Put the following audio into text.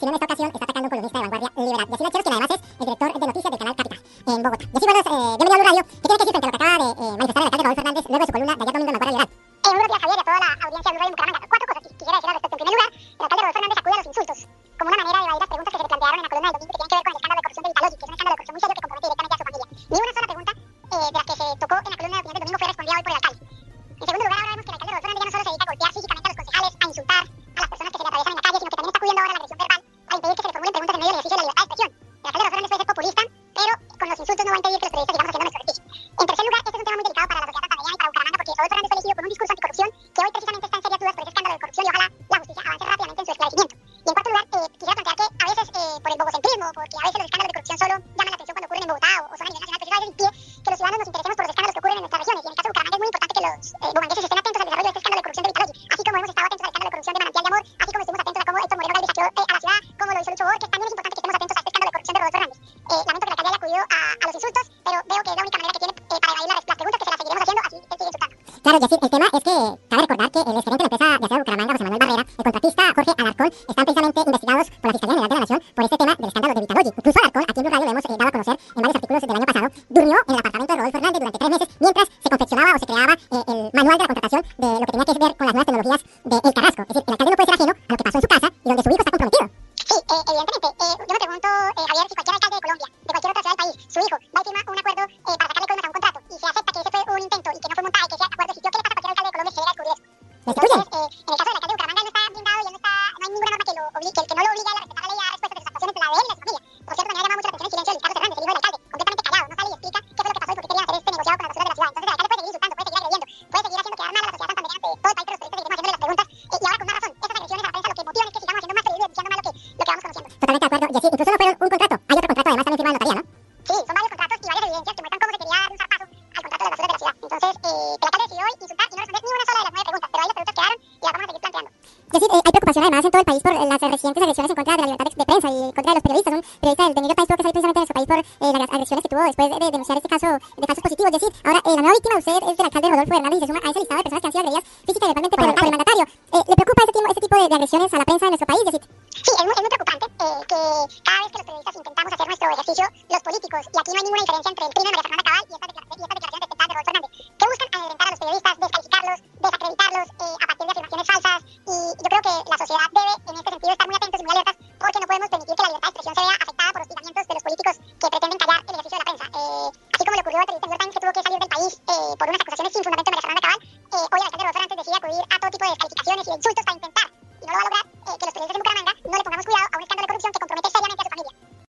sino en esta ocasión está atacando un columnista de vanguardia liberal. Y así lo quien además es el director de noticias del canal Capital en Bogotá. Y así, buenos, eh, bienvenido a Blue Radio. ¿Qué tiene que decir frente a lo que acaba de eh, manifestar el alcalde Raúl Fernández luego de su columna de ayer domingo en Vanguardia Liberal? Eh, muy buenos días, Javier, y a toda la audiencia de Blue Radio Bucaramanga. Cuatro cosas que quisiera decir al respecto. En primer lugar, el alcalde Raúl Fernández acude a los insultos como una manera de evadir las preguntas que se le plantearon en la columna del domingo que tienen que ver con el escándalo de corrupción de Vitalogic, que es un escándalo de corrupción muy serio que compromete directamente a su familia. Ni una sola pregunta eh, de las que se tocó en la columna de opinión del domingo fue respondida hoy por el alcalde. En segundo lugar, ahora vemos que el alcalde Raúl Fernández ya no solo se dedica a golpear físicamente a los concejales, a insultar insultos no va a impedir que los periodistas sigamos haciendo nuestro ejercicio. En tercer lugar, este es un tema muy delicado para la sociedad santandereana y para Bucaramanga porque Raúl Fernández fue elegido con un discurso anticorrupción que hoy precisamente está en serias dudas por ese escándalo de corrupción y ojalá la justicia avance rápidamente en su esclarecimiento. Y en cuarto lugar, eh, quisiera plantear que a veces eh, por el bobocentrismo, porque a veces los escándalos de corrupción solo llaman la atención cuando ocurren en Bogotá o, o son a nivel nacional, pero eso a veces impide que los ciudadanos nos interesemos por los escándalos que ocurren en nuestras regiones. Y en el caso de Bucaramanga es muy importante que los eh, estén atentos al desarrollo de este escándalo de corrupción de Vitalogy, así como hemos estado atentos al escándalo de corrupción de Manantial de Amor, así como Claro, el tema es que cabe recordar que el exgerente de la empresa de Bucaramanga, José Manuel Barrera, el contratista Jorge Alarcón, están precisamente investigados por la Fiscalía General de la Nación por este tema del escándalo de Vitalogy. Incluso Alarcón, aquí en Blue Radio lo hemos eh, dado a conocer en varios artículos del año pasado, durmió en el apartamento de Rodolfo Hernández durante tres meses mientras se confeccionaba o se creaba eh, el manual de la contratación de lo que tenía que ver con las nuevas tecnologías de El Carrasco. Es decir, el alcalde no puede ser ajeno a lo que pasó en su casa y donde su hijo está comprometido. Sí, eh, evidentemente. Eh, yo me pregunto, eh, Javier, si cualquier alcalde de Colombia, de cualquier otra ciudad del país, su hijo va y firma un acuerdo eh, para sacarle colmas a un contrato y se acepta que ese fue un intento y que no fue montaje, Entonces, eh, en el caso del alcalde de Bucaramanga, él no está blindado y él no, está, no hay ninguna norma que, lo obligue, que, que no lo obligue a respetar la ley y a dar respuesta de sus actuaciones, la de él y de su familia. Por cierto, también ha llamado mucho la atención el silencio de Luis Carlos Hernández, el hijo del alcalde, completamente callado, no sale y explica qué fue lo que pasó y por qué querían hacer este negociado con las basuras de la ciudad. Entonces, el alcalde puede seguir insultando, puede seguir agrediendo, puede seguir haciendo quedar mal a la sociedad santandereana ante todo el país, pero los periodistas seguiremos haciéndole las preguntas eh, y ahora con más razón. Esas agresiones a la prensa lo que motivan es que sigamos haciendo más periodismo y diciendo más lo que, lo que vamos conociendo. Totalmente de acuerdo, Yacir. Incluso Yacir, eh, hay preocupación además en todo el país por las recientes agresiones en contra de la libertad de, prensa y en contra de los periodistas. Un periodista del, del New York Times tuvo que salir precisamente de nuestro país por eh, las agresiones que tuvo después de, de denunciar este caso de falsos positivos. Yacir, ahora eh, la nueva víctima usted es del alcalde Rodolfo Hernández y se suma a ese listado de personas que han sido agredidas física y verbalmente por, el mandatario. ¿Le preocupa este, tipo- este tipo de, de agresiones a la prensa de nuestro país, Yacir? Sí, es muy, es muy preocupante que cada vez que los periodistas intentamos hacer nuestro ejercicio, los políticos, y aquí no hay ninguna diferencia entre el crimen de María Fernanda Cabal y estas declaraciones expresión se vea afectada por hostigamientos de los políticos que pretenden callar el ejercicio de la prensa. Eh, así como le ocurrió al periodista New que tuvo que salir del país eh, por unas acusaciones sin fundamento de María Fernanda Cabal, eh, hoy Alejandro Rodríguez antes decide acudir a todo tipo de descalificaciones y de insultos para intentar, y no lo va a lograr, eh, que los periodistas de